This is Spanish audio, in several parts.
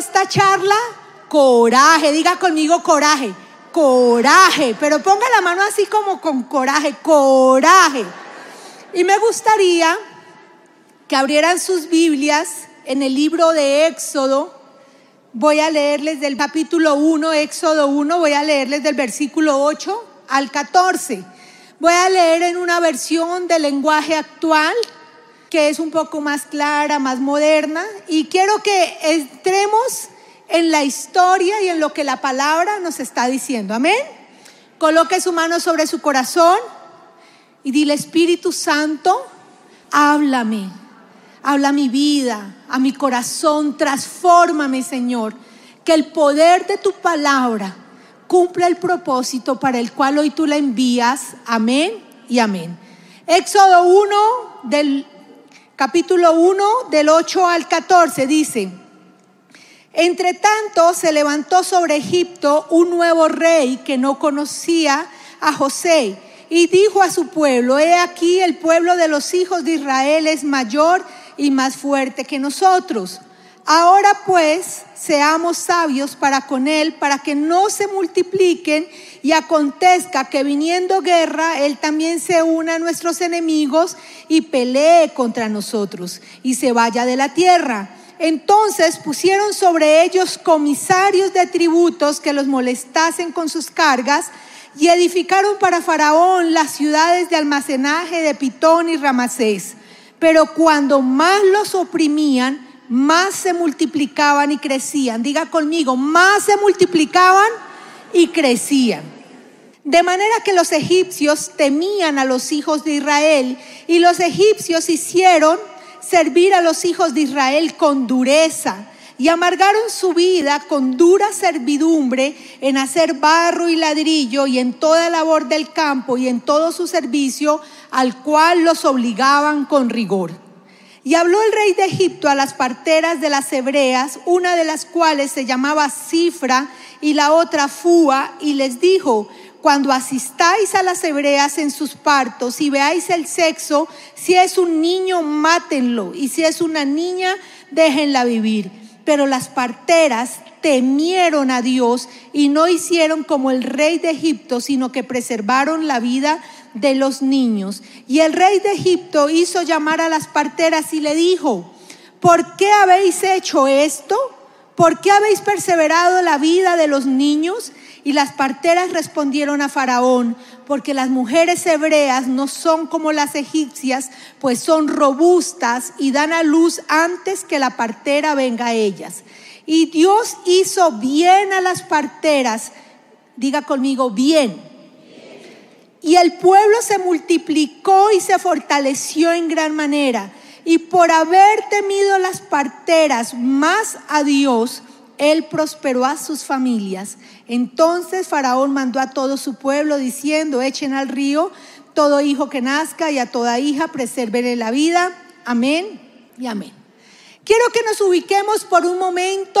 esta charla? Coraje, diga conmigo coraje, coraje, pero ponga la mano así como con coraje, coraje. Y me gustaría que abrieran sus Biblias en el libro de Éxodo. Voy a leerles del capítulo 1, Éxodo 1, voy a leerles del versículo 8 al 14. Voy a leer en una versión del lenguaje actual que es un poco más clara, más moderna, y quiero que entremos en la historia y en lo que la palabra nos está diciendo. Amén. Coloque su mano sobre su corazón y dile, Espíritu Santo, háblame, habla mi vida, a mi corazón, transfórmame, Señor, que el poder de tu palabra cumpla el propósito para el cual hoy tú la envías. Amén y amén. Éxodo 1 del capítulo 1 del 8 al 14 dice, entre tanto se levantó sobre Egipto un nuevo rey que no conocía a José y dijo a su pueblo, he aquí el pueblo de los hijos de Israel es mayor y más fuerte que nosotros. Ahora pues seamos sabios para con él, para que no se multipliquen y acontezca que viniendo guerra, él también se una a nuestros enemigos y pelee contra nosotros y se vaya de la tierra. Entonces pusieron sobre ellos comisarios de tributos que los molestasen con sus cargas y edificaron para Faraón las ciudades de almacenaje de Pitón y Ramasés. Pero cuando más los oprimían, más se multiplicaban y crecían. Diga conmigo, más se multiplicaban y crecían. De manera que los egipcios temían a los hijos de Israel y los egipcios hicieron servir a los hijos de Israel con dureza y amargaron su vida con dura servidumbre en hacer barro y ladrillo y en toda labor del campo y en todo su servicio al cual los obligaban con rigor. Y habló el rey de Egipto a las parteras de las hebreas, una de las cuales se llamaba Cifra y la otra Fua, y les dijo, cuando asistáis a las hebreas en sus partos y veáis el sexo, si es un niño, mátenlo, y si es una niña, déjenla vivir. Pero las parteras temieron a Dios y no hicieron como el rey de Egipto, sino que preservaron la vida los niños. Y el rey de Egipto hizo llamar a las parteras y le dijo, ¿por qué habéis hecho esto? ¿Por qué habéis perseverado la vida de los niños? Y las parteras respondieron a Faraón, porque las mujeres hebreas no son como las egipcias, pues son robustas y dan a luz antes que la partera venga a ellas. Y Dios hizo bien a las parteras, diga conmigo, bien. Y el pueblo se multiplicó y se fortaleció en gran manera. Y por haber temido las parteras más a Dios, él prosperó a sus familias. Entonces Faraón mandó a todo su pueblo diciendo, echen al río todo hijo que nazca y a toda hija preserven la vida. Amén y amén. Quiero que nos ubiquemos por un momento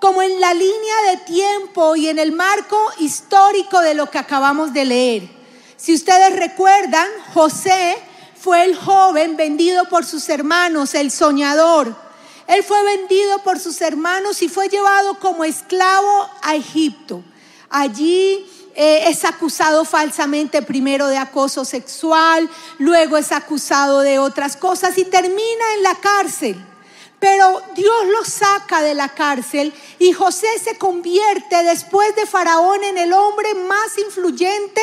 como en la línea de tiempo y en el marco histórico de lo que acabamos de leer. Si ustedes recuerdan, José fue el joven vendido por sus hermanos, el soñador. Él fue vendido por sus hermanos y fue llevado como esclavo a Egipto. Allí eh, es acusado falsamente primero de acoso sexual, luego es acusado de otras cosas y termina en la cárcel. Pero Dios lo saca de la cárcel y José se convierte después de Faraón en el hombre más influyente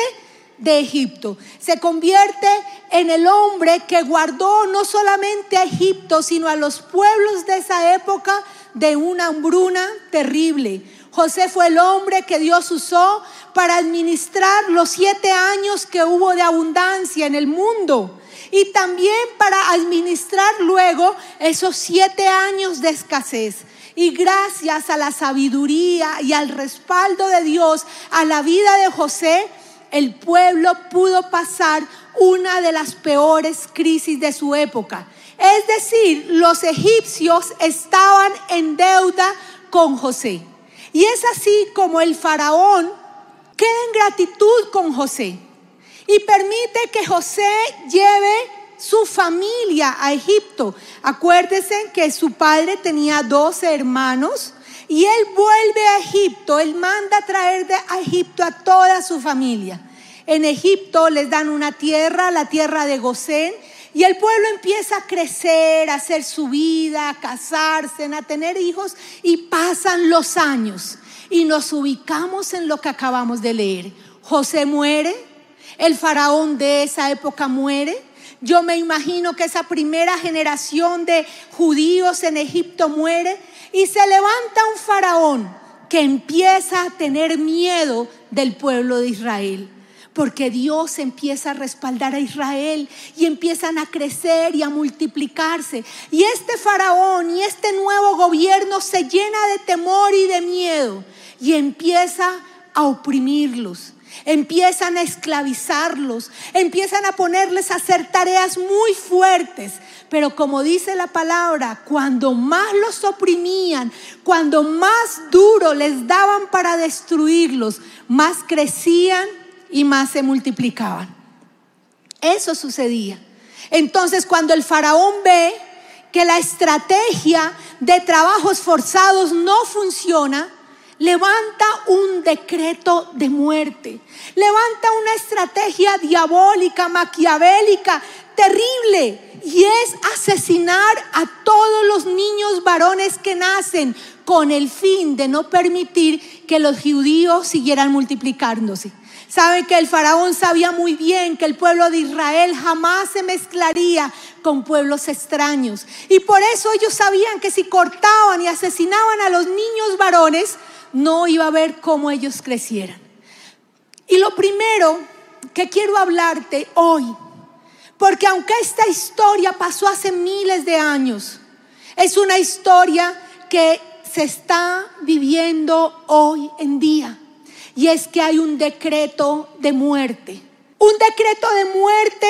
de Egipto. Se convierte en el hombre que guardó no solamente a Egipto, sino a los pueblos de esa época de una hambruna terrible. José fue el hombre que Dios usó para administrar los siete años que hubo de abundancia en el mundo y también para administrar luego esos siete años de escasez. Y gracias a la sabiduría y al respaldo de Dios a la vida de José, el pueblo pudo pasar una de las peores crisis de su época. Es decir, los egipcios estaban en deuda con José. Y es así como el faraón queda en gratitud con José y permite que José lleve su familia a Egipto. Acuérdense que su padre tenía 12 hermanos Y él vuelve a Egipto, él manda a traer de a Egipto a toda su familia. En Egipto les dan una tierra, la tierra de Gosén, y el pueblo empieza a crecer, a hacer su vida, a casarse, a tener hijos, y pasan los años. Y nos ubicamos en lo que acabamos de leer. José muere, el faraón de esa época muere. Yo me imagino que esa primera generación de judíos en Egipto muere y se levanta un faraón que empieza a tener miedo del pueblo de Israel porque Dios empieza a respaldar a Israel y empiezan a crecer y a multiplicarse. Y este faraón y este nuevo gobierno se llena de temor y de miedo y empieza a oprimirlos. Empiezan a esclavizarlos, empiezan a ponerles a hacer tareas muy fuertes. Pero como dice la palabra, cuando más los oprimían, cuando más duro les daban para destruirlos, más crecían y más se multiplicaban. Eso sucedía. Entonces cuando el faraón ve que la estrategia de trabajos forzados no funciona, levanta un decreto de muerte, levanta una estrategia diabólica, maquiavélica, terrible, y es asesinar a todos los niños varones que nacen con el fin de no permitir que los judíos siguieran multiplicándose. Saben que el faraón sabía muy bien que el pueblo de Israel jamás se mezclaría con pueblos extraños. Y por eso ellos sabían que si cortaban y asesinaban a los niños varones, no iba a ver cómo ellos crecieran. Y lo primero que quiero hablarte hoy, porque aunque esta historia pasó hace miles de años, es una historia que se está viviendo hoy en día y es que hay un decreto de muerte. Un decreto de muerte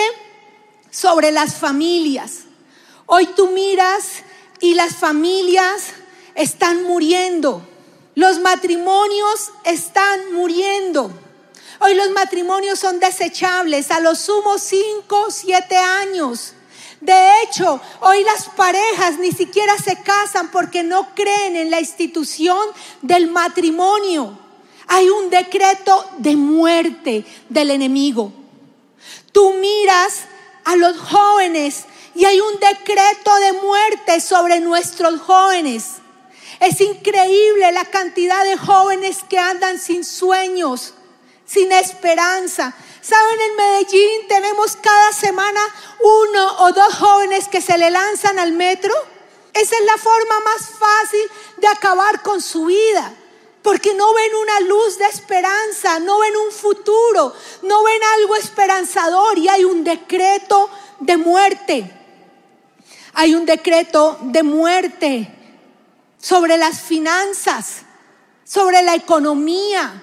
sobre las familias. Hoy tú miras y las familias están muriendo. Los matrimonios están muriendo. Hoy los matrimonios son desechables, a lo sumo 5, 7 años. De hecho, hoy las parejas ni siquiera se casan porque no creen en la institución del matrimonio hay un decreto de muerte del enemigo. Tú miras a los jóvenes y hay un decreto de muerte sobre nuestros jóvenes. Es increíble la cantidad de jóvenes que andan sin sueños, sin esperanza. Saben, en Medellín tenemos cada semana uno o dos jóvenes que se le lanzan al metro. Esa es la forma más fácil de acabar con su vida porque no ven una luz de esperanza, no ven un futuro, no ven algo esperanzador y hay un decreto de muerte. Hay un decreto de muerte sobre las finanzas, sobre la economía.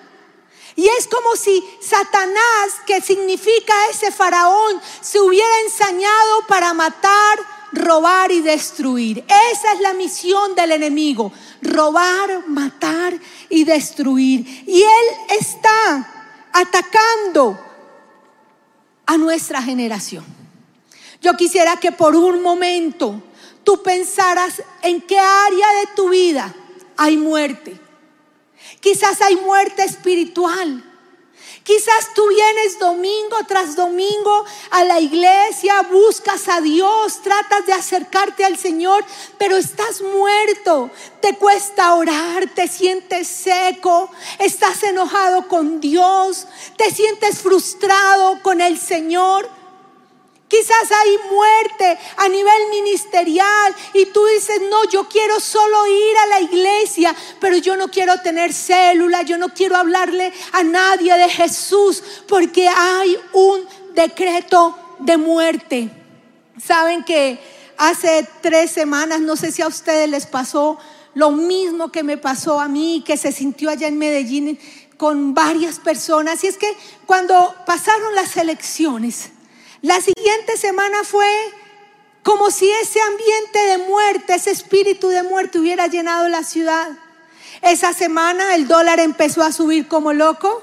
Y es como si Satanás, que significa ese faraón, se hubiera ensañado para matar, robar y destruir. Esa es la misión del enemigo, robar, matar y destruir. Y Él está atacando a nuestra generación. Yo quisiera que por un momento tú pensaras en qué área de tu vida hay muerte. Quizás hay muerte espiritual. Quizás tú vienes domingo tras domingo a la iglesia, buscas a Dios, tratas de acercarte al Señor, pero estás muerto, te cuesta orar, te sientes seco, estás enojado con Dios, te sientes frustrado con el Señor. Quizás hay muerte a nivel ministerial y tú dices, no, yo quiero solo ir a la iglesia, pero yo no quiero tener célula, yo no quiero hablarle a nadie de Jesús porque hay un decreto de muerte. Saben que hace tres semanas, no sé si a ustedes les pasó lo mismo que me pasó a mí, que se sintió allá en Medellín con varias personas. Y es que cuando pasaron las elecciones, la siguiente semana fue como si ese ambiente de muerte, ese espíritu de muerte hubiera llenado la ciudad. Esa semana el dólar empezó a subir como loco.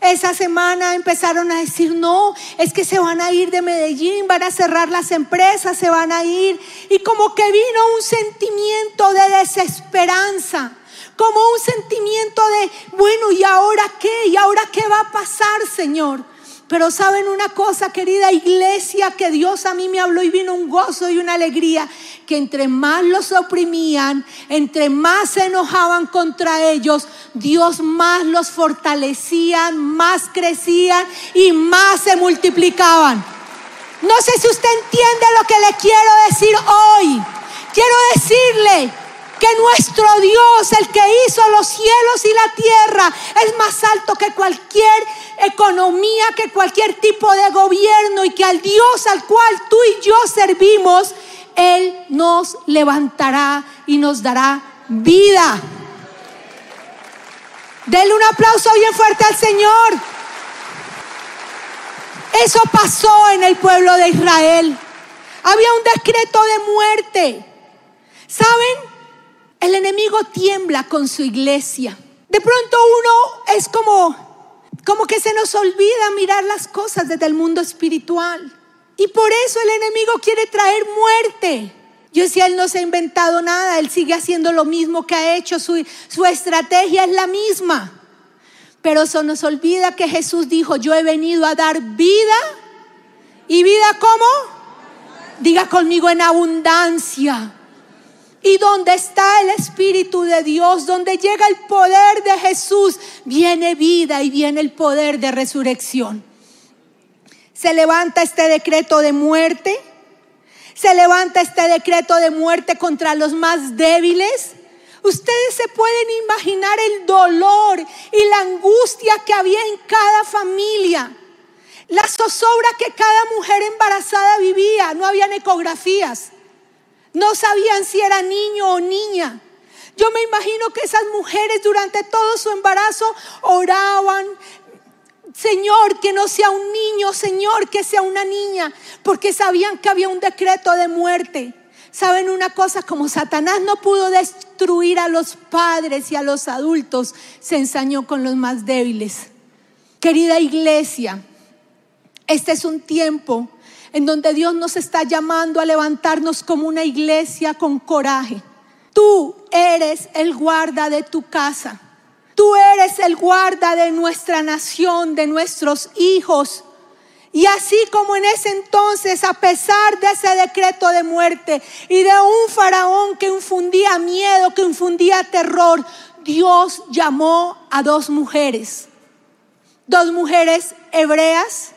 Esa semana empezaron a decir, no, es que se van a ir de Medellín, van a cerrar las empresas, se van a ir. Y como que vino un sentimiento de desesperanza como un sentimiento de, bueno, ¿y ahora qué? ¿Y ahora qué va a pasar, Señor? Pero saben una cosa, querida iglesia, que Dios a mí me habló y vino un gozo y una alegría, que entre más los oprimían, entre más se enojaban contra ellos, Dios más los fortalecía, más crecían y más se multiplicaban. No sé si usted entiende lo que le quiero decir hoy. Quiero decirle que nuestro Dios, el que hizo los cielos y la tierra, es más alto que cualquier economía, que cualquier tipo de gobierno y que al Dios al cual tú y yo servimos, Él nos levantará y nos dará vida. Denle un aplauso bien fuerte al Señor. Eso pasó en el pueblo de Israel. Había un decreto de muerte. ¿Saben? Tiembla con su iglesia. De pronto uno es como como que se nos olvida mirar las cosas desde el mundo espiritual. Y por eso el enemigo quiere traer muerte. Yo decía, él no se ha inventado nada, él sigue haciendo lo mismo que ha hecho, su, su estrategia es la misma. Pero se nos olvida que Jesús dijo, yo he venido a dar vida. ¿Y vida cómo? Diga conmigo en abundancia. Y donde está el Espíritu de Dios, donde llega el poder de Jesús, viene vida y viene el poder de resurrección. Se levanta este decreto de muerte. Se levanta este decreto de muerte contra los más débiles. Ustedes se pueden imaginar el dolor y la angustia que había en cada familia. La zozobra que cada mujer embarazada vivía. No habían ecografías. No sabían si era niño o niña. Yo me imagino que esas mujeres durante todo su embarazo oraban, Señor, que no sea un niño, Señor, que sea una niña, porque sabían que había un decreto de muerte. ¿Saben una cosa? Como Satanás no pudo destruir a los padres y a los adultos, se ensañó con los más débiles. Querida iglesia, este es un tiempo en donde Dios nos está llamando a levantarnos como una iglesia con coraje. Tú eres el guarda de tu casa. Tú eres el guarda de nuestra nación, de nuestros hijos. Y así como en ese entonces, a pesar de ese decreto de muerte y de un faraón que infundía miedo, que infundía terror, Dios llamó a dos mujeres, dos mujeres hebreas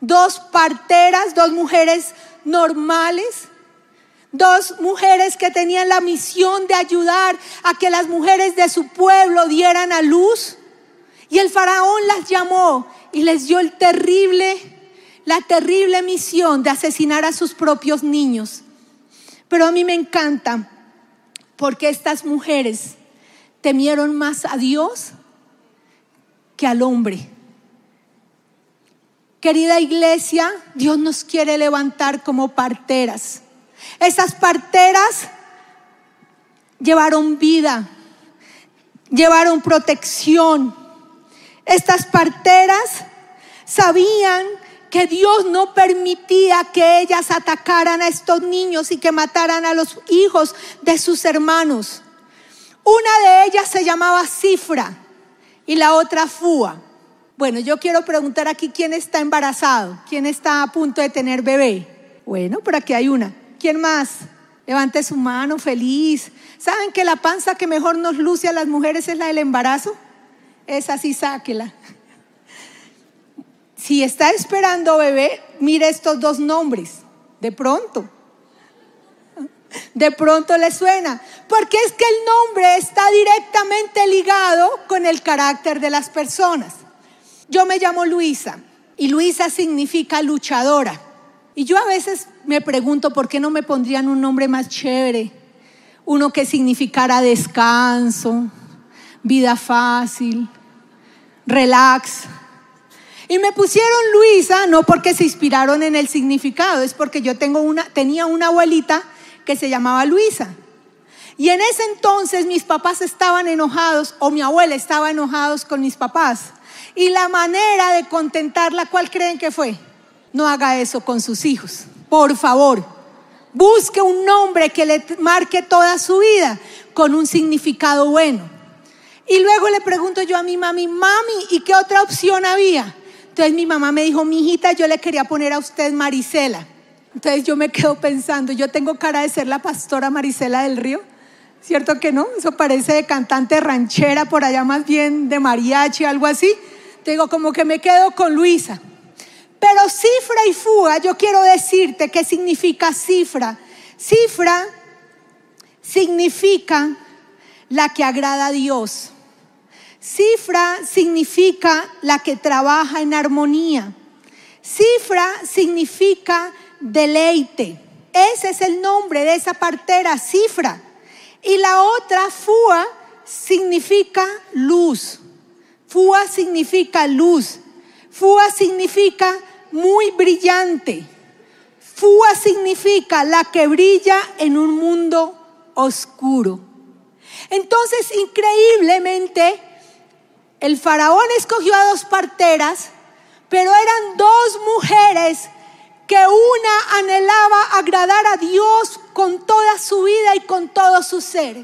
dos parteras, dos mujeres normales, dos mujeres que tenían la misión de ayudar a que las mujeres de su pueblo dieran a luz. Y el faraón las llamó y les dio terrible, la terrible misión de asesinar a sus propios niños. Pero a mí me encanta porque estas mujeres temieron más a Dios que al hombre. Querida iglesia, Dios nos quiere levantar como parteras. Esas parteras llevaron vida, llevaron protección. Estas parteras sabían que Dios no permitía que ellas atacaran a estos niños y que mataran a los hijos de sus hermanos. Una de ellas se llamaba Cifra y la otra Fua. Bueno, yo quiero preguntar aquí quién está embarazado, quién está a punto de tener bebé. Bueno, por aquí hay una. ¿Quién más? Levante su mano, feliz. ¿Saben que la panza que mejor nos luce a las mujeres es la del embarazo? Esa sí, sáquela. Si está esperando bebé, mire estos dos nombres. De pronto. De pronto le suena. Porque es que el nombre está directamente ligado con el carácter de las personas. Yo me llamo Luisa y Luisa significa luchadora. Y yo a veces me pregunto por qué no me pondrían un nombre más chévere, uno que significara descanso, vida fácil, relax. Y me pusieron Luisa no porque se inspiraron en el significado, es porque yo tengo una, tenía una abuelita que se llamaba Luisa. Y en ese entonces mis papás estaban enojados, o mi abuela estaba enojados con mis papás. Y la manera de contentarla, ¿cuál creen que fue? No haga eso con sus hijos. Por favor, busque un nombre que le marque toda su vida con un significado bueno. Y luego le pregunto yo a mi mami, mami, ¿y qué otra opción había? Entonces mi mamá me dijo, mi hijita, yo le quería poner a usted Marisela. Entonces yo me quedo pensando, yo tengo cara de ser la pastora Marisela del Río. ¿Cierto que no? Eso parece de cantante ranchera, por allá más bien de mariachi, algo así. Digo, como que me quedo con Luisa. Pero cifra y fuga, yo quiero decirte qué significa cifra. Cifra significa la que agrada a Dios. Cifra significa la que trabaja en armonía. Cifra significa deleite. Ese es el nombre de esa partera, cifra. Y la otra, fua, significa luz. Fua significa luz. Fua significa muy brillante. Fua significa la que brilla en un mundo oscuro. Entonces, increíblemente, el faraón escogió a dos parteras, pero eran dos mujeres que una anhelaba agradar a Dios con toda su vida y con todo su ser.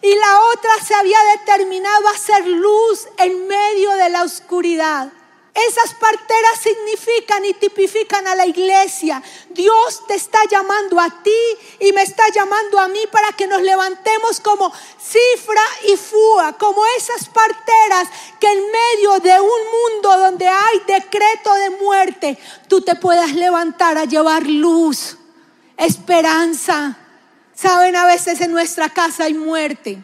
Y la otra se había determinado a ser luz en medio de la oscuridad. Esas parteras significan y tipifican a la iglesia. Dios te está llamando a ti y me está llamando a mí para que nos levantemos como cifra y fua, como esas parteras que en medio de un mundo donde hay decreto de muerte, tú te puedas levantar a llevar luz, esperanza. Saben, a veces en nuestra casa hay muerte.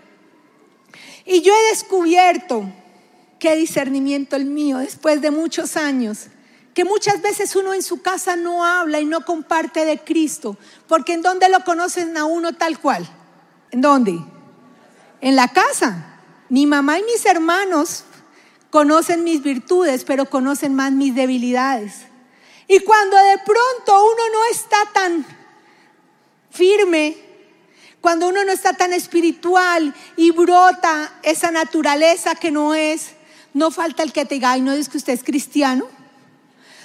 Y yo he descubierto qué discernimiento el mío después de muchos años. Que muchas veces uno en su casa no habla y no comparte de Cristo, porque en dónde lo conocen a uno tal cual. ¿En dónde? En la casa. Mi mamá y mis hermanos conocen mis virtudes, pero conocen más mis debilidades. Y cuando de pronto uno no está tan firme, cuando uno no está tan espiritual y brota esa naturaleza que no es, no falta el que te diga, y no dice que usted es cristiano,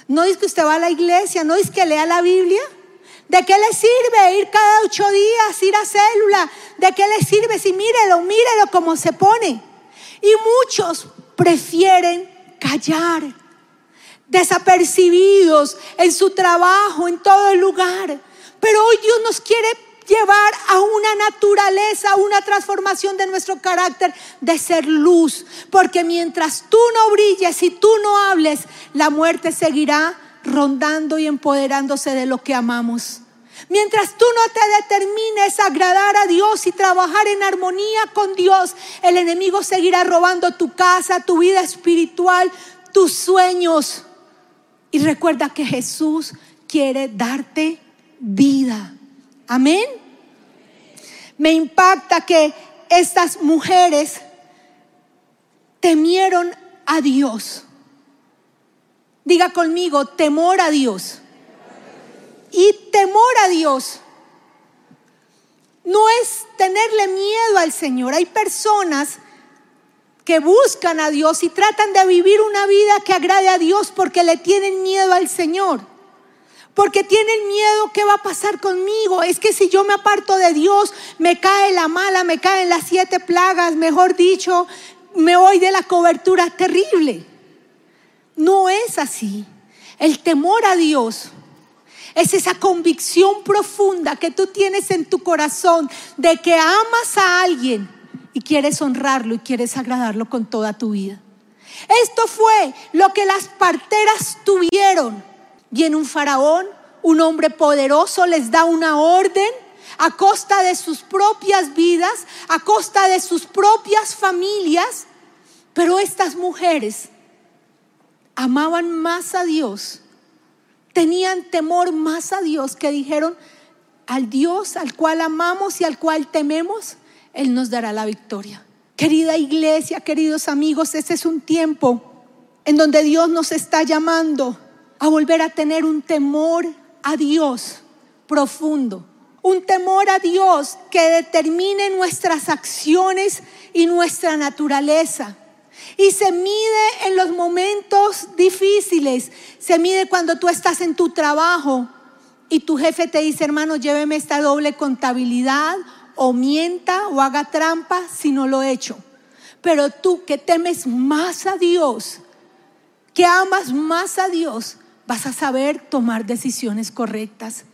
no dice que usted va a la iglesia, no dice que lea la Biblia. ¿De qué le sirve ir cada ocho días, ir a célula? ¿De qué le sirve si mírelo, mírelo como se pone? Y muchos prefieren callar, desapercibidos en su trabajo, en todo el lugar. Pero hoy Dios nos quiere llevar a una naturaleza, una transformación de nuestro carácter de ser luz. Porque mientras tú no brilles y tú no hables, la muerte seguirá rondando y empoderándose de lo que amamos. Mientras tú no te determines a agradar a Dios y trabajar en armonía con Dios, el enemigo seguirá robando tu casa, tu vida espiritual, tus sueños. Y recuerda que Jesús quiere darte vida. Amén. Me impacta que estas mujeres temieron a Dios. Diga conmigo, temor a Dios. Y temor a Dios no es tenerle miedo al Señor. Hay personas que buscan a Dios y tratan de vivir una vida que agrade a Dios porque le tienen miedo al Señor porque tienen miedo qué va a pasar conmigo. Es que si yo me aparto de Dios, me cae la mala, me caen las siete plagas, mejor dicho, me voy de la cobertura terrible. No es así. El temor a Dios es esa convicción profunda que tú tienes en tu corazón de que amas a alguien y quieres honrarlo y quieres agradarlo con toda tu vida. Esto fue lo que las parteras tuvieron Viene un faraón, un hombre poderoso, les da una orden a costa de sus propias vidas, a costa de sus propias familias. Pero estas mujeres amaban más a Dios, tenían temor más a Dios, que dijeron, al Dios al cual amamos y al cual tememos, Él nos dará la victoria. Querida iglesia, queridos amigos, ese es un tiempo en donde Dios nos está llamando a volver a tener un temor a Dios profundo. Un temor a Dios que determine nuestras acciones y nuestra naturaleza. Y se mide en los momentos difíciles. Se mide cuando tú estás en tu trabajo y tu jefe te dice, hermano, lléveme esta doble contabilidad o mienta o haga trampa si no lo he hecho. Pero tú que temes más a Dios, que amas más a Dios, vas a saber tomar decisiones correctas.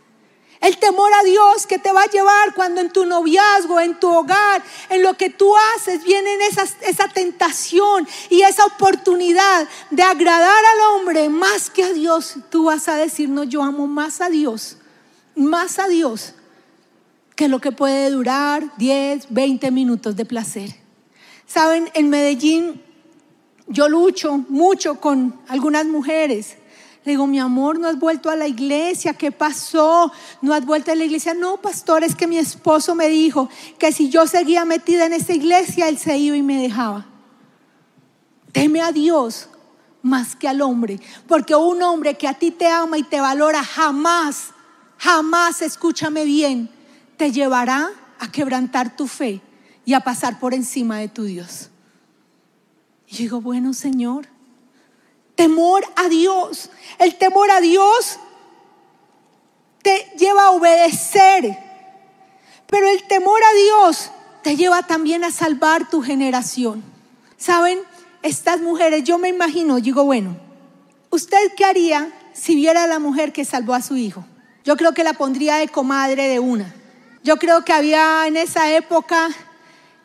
El temor a Dios que te va a llevar cuando en tu noviazgo, en tu hogar, en lo que tú haces, viene esa, esa tentación y esa oportunidad de agradar al hombre más que a Dios. Tú vas a decir, no, yo amo más a Dios, más a Dios, que lo que puede durar 10, 20 minutos de placer. Saben, en Medellín yo lucho mucho con algunas mujeres le digo, mi amor, no has vuelto a la iglesia, ¿qué pasó? No has vuelto a la iglesia. No, pastor, es que mi esposo me dijo que si yo seguía metida en esa iglesia, él se iba y me dejaba. Teme a Dios más que al hombre, porque un hombre que a ti te ama y te valora jamás, jamás, escúchame bien, te llevará a quebrantar tu fe y a pasar por encima de tu Dios. Y digo, bueno, Señor, temor a Dios. El temor a Dios te lleva a obedecer, pero el temor a Dios te lleva también a salvar tu generación. ¿Saben? Estas mujeres, yo me imagino, digo, bueno, ¿usted qué haría si viera a la mujer que salvó a su hijo? Yo creo que la pondría de comadre de una. Yo creo que había en esa época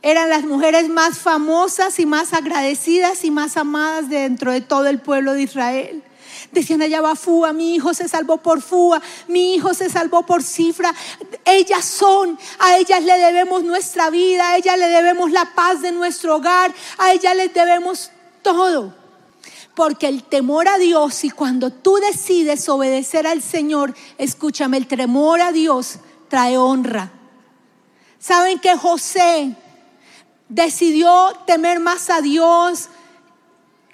eran las mujeres más famosas y más agradecidas y más amadas dentro de todo el pueblo de Israel. Decían, allá va Fua, mi hijo se salvó por Fua, mi hijo se salvó por Cifra. Ellas son, a ellas le debemos nuestra vida, a ellas le debemos la paz de nuestro hogar, a ellas les debemos todo. Porque el temor a Dios y cuando tú decides obedecer al Señor, escúchame, el temor a Dios trae honra. ¿Saben que José decidió temer más a Dios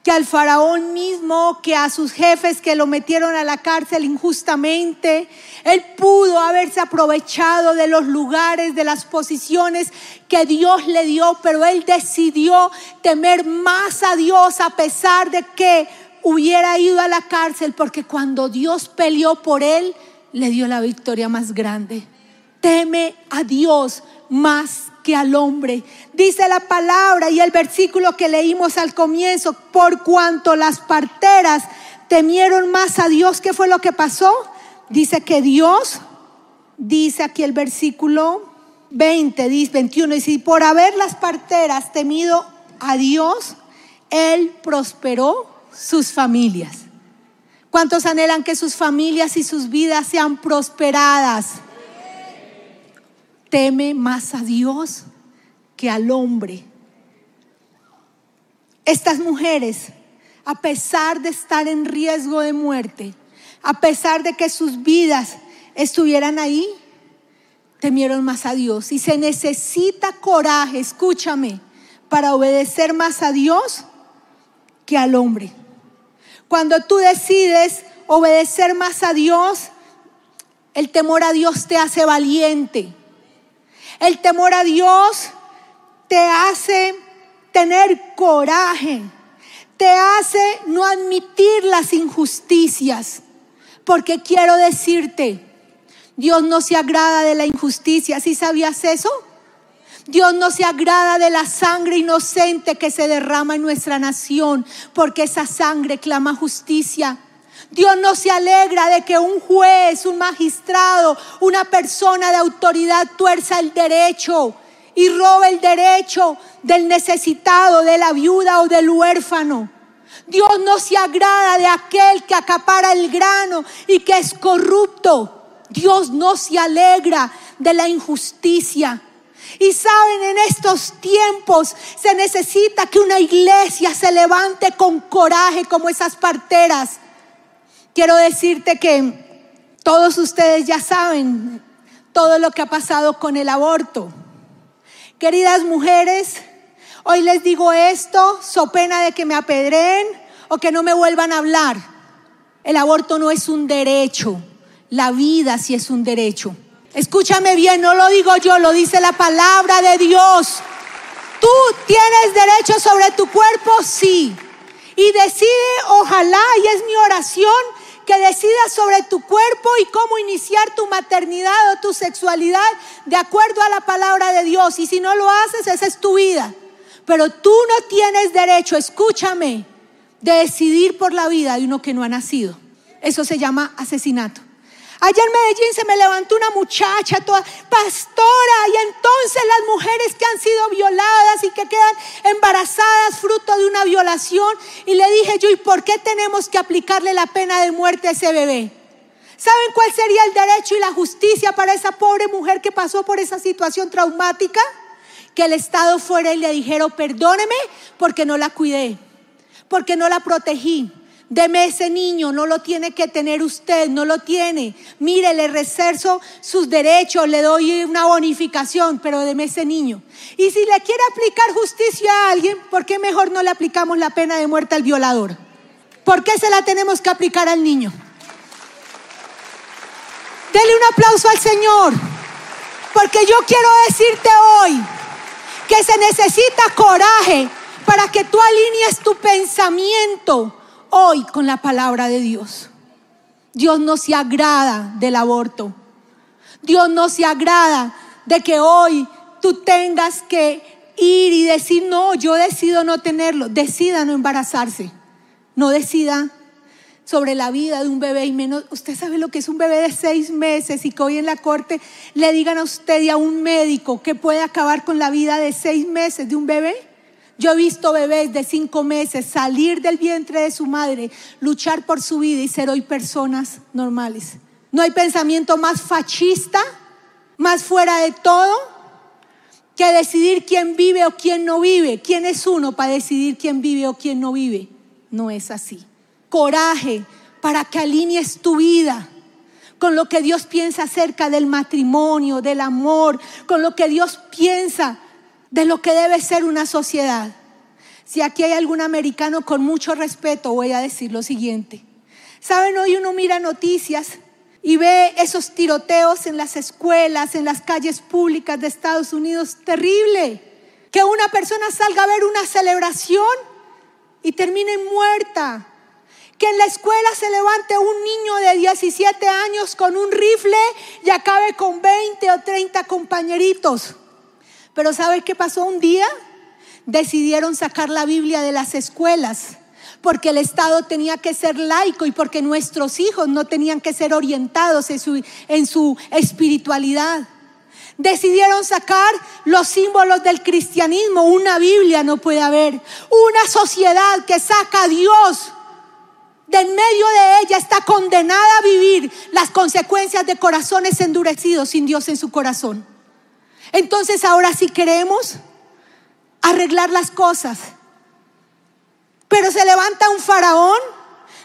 que al faraón mismo, que a sus jefes que lo metieron a la cárcel injustamente. Él pudo haberse aprovechado de los lugares, de las posiciones que Dios le dio, pero él decidió temer más a Dios a pesar de que hubiera ido a la cárcel, porque cuando Dios peleó por él, le dio la victoria más grande. Teme a Dios más que al hombre. Dice la palabra y el versículo que leímos al comienzo, por cuanto las parteras temieron más a Dios, ¿qué fue lo que pasó? Dice que Dios, dice aquí el versículo 20, 21, dice, por haber las parteras temido a Dios, Él prosperó sus familias. ¿Cuántos anhelan que sus familias y sus vidas sean prosperadas? Teme más a Dios que al hombre. Estas mujeres, a pesar de estar en riesgo de muerte, a pesar de que sus vidas estuvieran ahí, temieron más a Dios. Y se necesita coraje, escúchame, para obedecer más a Dios que al hombre. Cuando tú decides obedecer más a Dios, el temor a Dios te hace valiente. El temor a Dios te hace tener coraje, te hace no admitir las injusticias. Porque quiero decirte, Dios no se agrada de la injusticia. ¿Sí sabías eso? Dios no se agrada de la sangre inocente que se derrama en nuestra nación, porque esa sangre clama justicia. Dios no se alegra de que un juez, un magistrado, una persona de autoridad tuerza el derecho y robe el derecho del necesitado, de la viuda o del huérfano. Dios no se agrada de aquel que acapara el grano y que es corrupto. Dios no se alegra de la injusticia. Y saben, en estos tiempos se necesita que una iglesia se levante con coraje como esas parteras Quiero decirte que todos ustedes ya saben todo lo que ha pasado con el aborto. Queridas mujeres, hoy les digo esto, so pena de que me apedren o que no me vuelvan a hablar. El aborto no es un derecho, la vida sí es un derecho. Escúchame bien, no lo digo yo, lo dice la palabra de Dios. ¿Tú tienes derecho sobre tu cuerpo? Sí. Y decide, ojalá, y es mi oración, que decidas sobre tu cuerpo y cómo iniciar tu maternidad o tu sexualidad de acuerdo a la palabra de Dios. Y si no lo haces, esa es tu vida. Pero tú no tienes derecho, escúchame, de decidir por la vida de uno que no ha nacido. Eso se llama asesinato. Allá en Medellín se me levantó una muchacha toda pastora y entonces las mujeres que han sido violadas y que quedan embarazadas fruto de una violación y le dije yo, ¿y por qué tenemos que aplicarle la pena de muerte a ese bebé? ¿Saben cuál sería el derecho y la justicia para esa pobre mujer que pasó por esa situación traumática? Que el Estado fuera y le dijera, perdóneme porque no la cuidé, porque no la protegí, Deme ese niño, no lo tiene que tener usted, no lo tiene. Mire, le reserzo sus derechos, le doy una bonificación, pero deme ese niño. Y si le quiere aplicar justicia a alguien, ¿por qué mejor no le aplicamos la pena de muerte al violador? ¿Por qué se la tenemos que aplicar al niño? Dele un aplauso al Señor, porque yo quiero decirte hoy que se necesita coraje para que tú alinees tu pensamiento hoy con la palabra de Dios. Dios no se agrada del aborto. Dios no se agrada de que hoy tú tengas que ir y decir, no, yo decido no tenerlo. Decida no embarazarse. No decida sobre la vida de un bebé y menos, usted sabe lo que es un bebé de seis meses y que hoy en la corte le digan a usted y a un médico que puede acabar con la vida de seis meses de un bebé. Yo he visto bebés de cinco meses salir del vientre de su madre, luchar por su vida y ser hoy personas normales. No hay pensamiento más fascista, más fuera de todo, que decidir quién vive o quién no vive. ¿Quién es uno para decidir quién vive o quién no vive? No es así. Coraje para que alinees tu vida con lo que Dios piensa acerca del matrimonio, del amor, con lo que Dios piensa de lo que debe ser una sociedad. Si aquí hay algún americano con mucho respeto, voy a decir lo siguiente. Saben, hoy uno mira noticias y ve esos tiroteos en las escuelas, en las calles públicas de Estados Unidos, terrible. Que una persona salga a ver una celebración y termine muerta. Que en la escuela se levante un niño de 17 años con un rifle y acabe con 20 o 30 compañeritos. Pero ¿sabe qué pasó un día? Decidieron sacar la Biblia de las escuelas porque el Estado tenía que ser laico y porque nuestros hijos no tenían que ser orientados en su, en su espiritualidad. Decidieron sacar los símbolos del cristianismo. Una Biblia no puede haber. Una sociedad que saca a Dios de en medio de ella está condenada a vivir las consecuencias de corazones endurecidos sin Dios en su corazón. Entonces ahora sí queremos arreglar las cosas. Pero se levanta un faraón,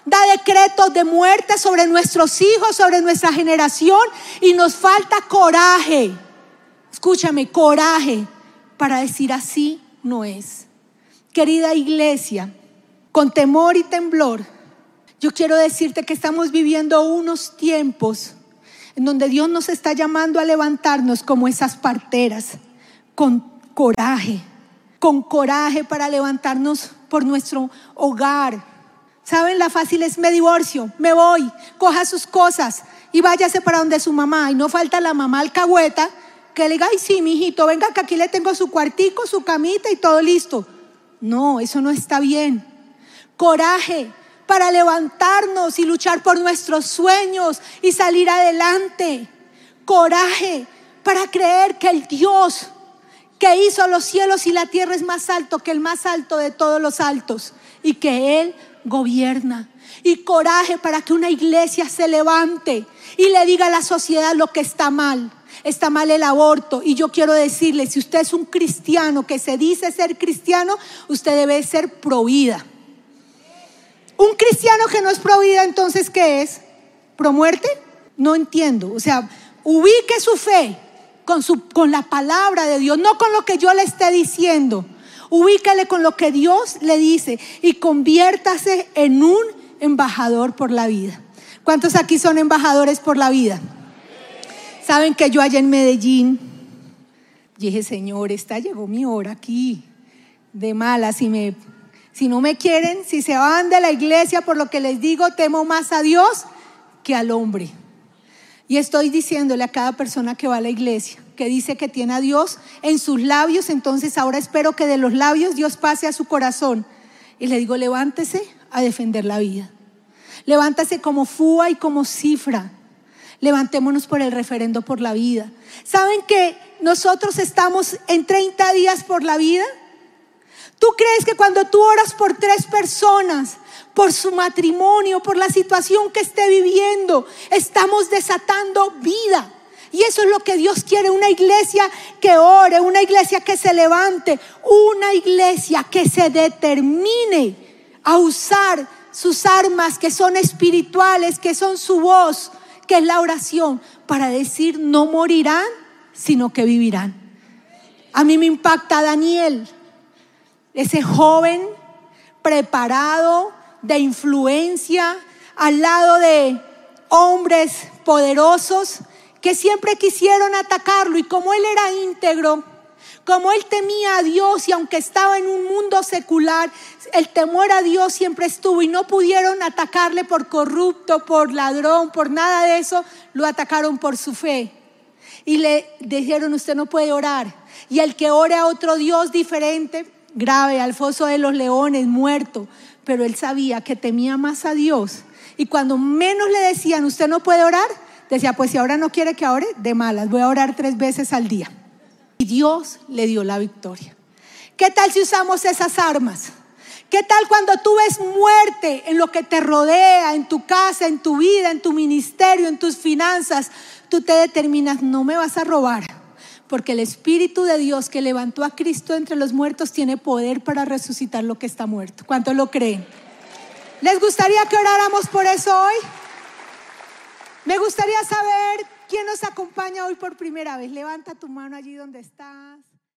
da decretos de muerte sobre nuestros hijos, sobre nuestra generación y nos falta coraje. Escúchame, coraje para decir así no es. Querida iglesia, con temor y temblor, yo quiero decirte que estamos viviendo unos tiempos en donde Dios nos está llamando a levantarnos como esas parteras, con coraje, con coraje para levantarnos por nuestro hogar. ¿Saben? La fácil es me divorcio, me voy, coja sus cosas y váyase para donde su mamá. Y no falta la mamá alcahueta que le diga, ay sí, mijito, venga que aquí le tengo su cuartico, su camita y todo listo. No, eso no está bien. Coraje, para levantarnos y luchar por nuestros sueños y salir adelante. Coraje para creer que el Dios que hizo los cielos y la tierra es más alto que el más alto de todos los altos y que Él gobierna. Y coraje para que una iglesia se levante y le diga a la sociedad lo que está mal. Está mal el aborto. Y yo quiero decirle, si usted es un cristiano que se dice ser cristiano, usted debe ser prohibida. Un cristiano que no es pro vida, entonces, ¿qué es? ¿Pro muerte? No entiendo. O sea, ubique su fe con, su, con la palabra de Dios, no con lo que yo le esté diciendo. Ubícale con lo que Dios le dice y conviértase en un embajador por la vida. ¿Cuántos aquí son embajadores por la vida? Saben que yo allá en Medellín dije, Señor, esta llegó mi hora aquí de malas y me si no me quieren, si se van de la iglesia por lo que les digo, temo más a Dios que al hombre. Y estoy diciéndole a cada persona que va a la iglesia, que dice que tiene a Dios en sus labios, entonces ahora espero que de los labios Dios pase a su corazón. Y le digo, levántese a defender la vida. Levántase como Fua y como Cifra. Levantémonos por el referendo por la vida. ¿Saben que nosotros estamos en 30 días por la vida? ¿Tú crees que cuando tú oras por tres personas, por su matrimonio, por la situación que esté viviendo, estamos desatando vida? Y eso es lo que Dios quiere, una iglesia que ore, una iglesia que se levante, una iglesia que se determine a usar sus armas que son espirituales, que son su voz, que es la oración, para decir no morirán, sino que vivirán. A mí me impacta Daniel, ese joven preparado de influencia al lado de hombres poderosos que siempre quisieron atacarlo y como él era íntegro, como él temía a Dios y aunque estaba en un mundo secular, el temor a Dios siempre estuvo y no pudieron atacarle por corrupto, por ladrón, por nada de eso, lo atacaron por su fe. Y le dijeron, usted no puede orar. Y el que ore a otro Dios diferente, grave, al foso de los leones, muerto. Pero él sabía que temía más a Dios. Y cuando menos le decían, usted no puede orar, decía, pues si ahora no quiere que ore, de malas, voy a orar tres veces al día. Y Dios le dio la victoria. ¿Qué tal si usamos esas armas? ¿Qué tal cuando tú ves muerte en lo que te rodea, en tu casa, en tu vida, en tu ministerio, en tus finanzas? Tú te determinas, no me vas a robar, porque el Espíritu de Dios que levantó a Cristo entre los muertos tiene poder para resucitar lo que está muerto. ¿Cuántos lo creen? ¿Les gustaría que oráramos por eso hoy? Me gustaría saber quién nos acompaña hoy por primera vez. Levanta tu mano allí donde está.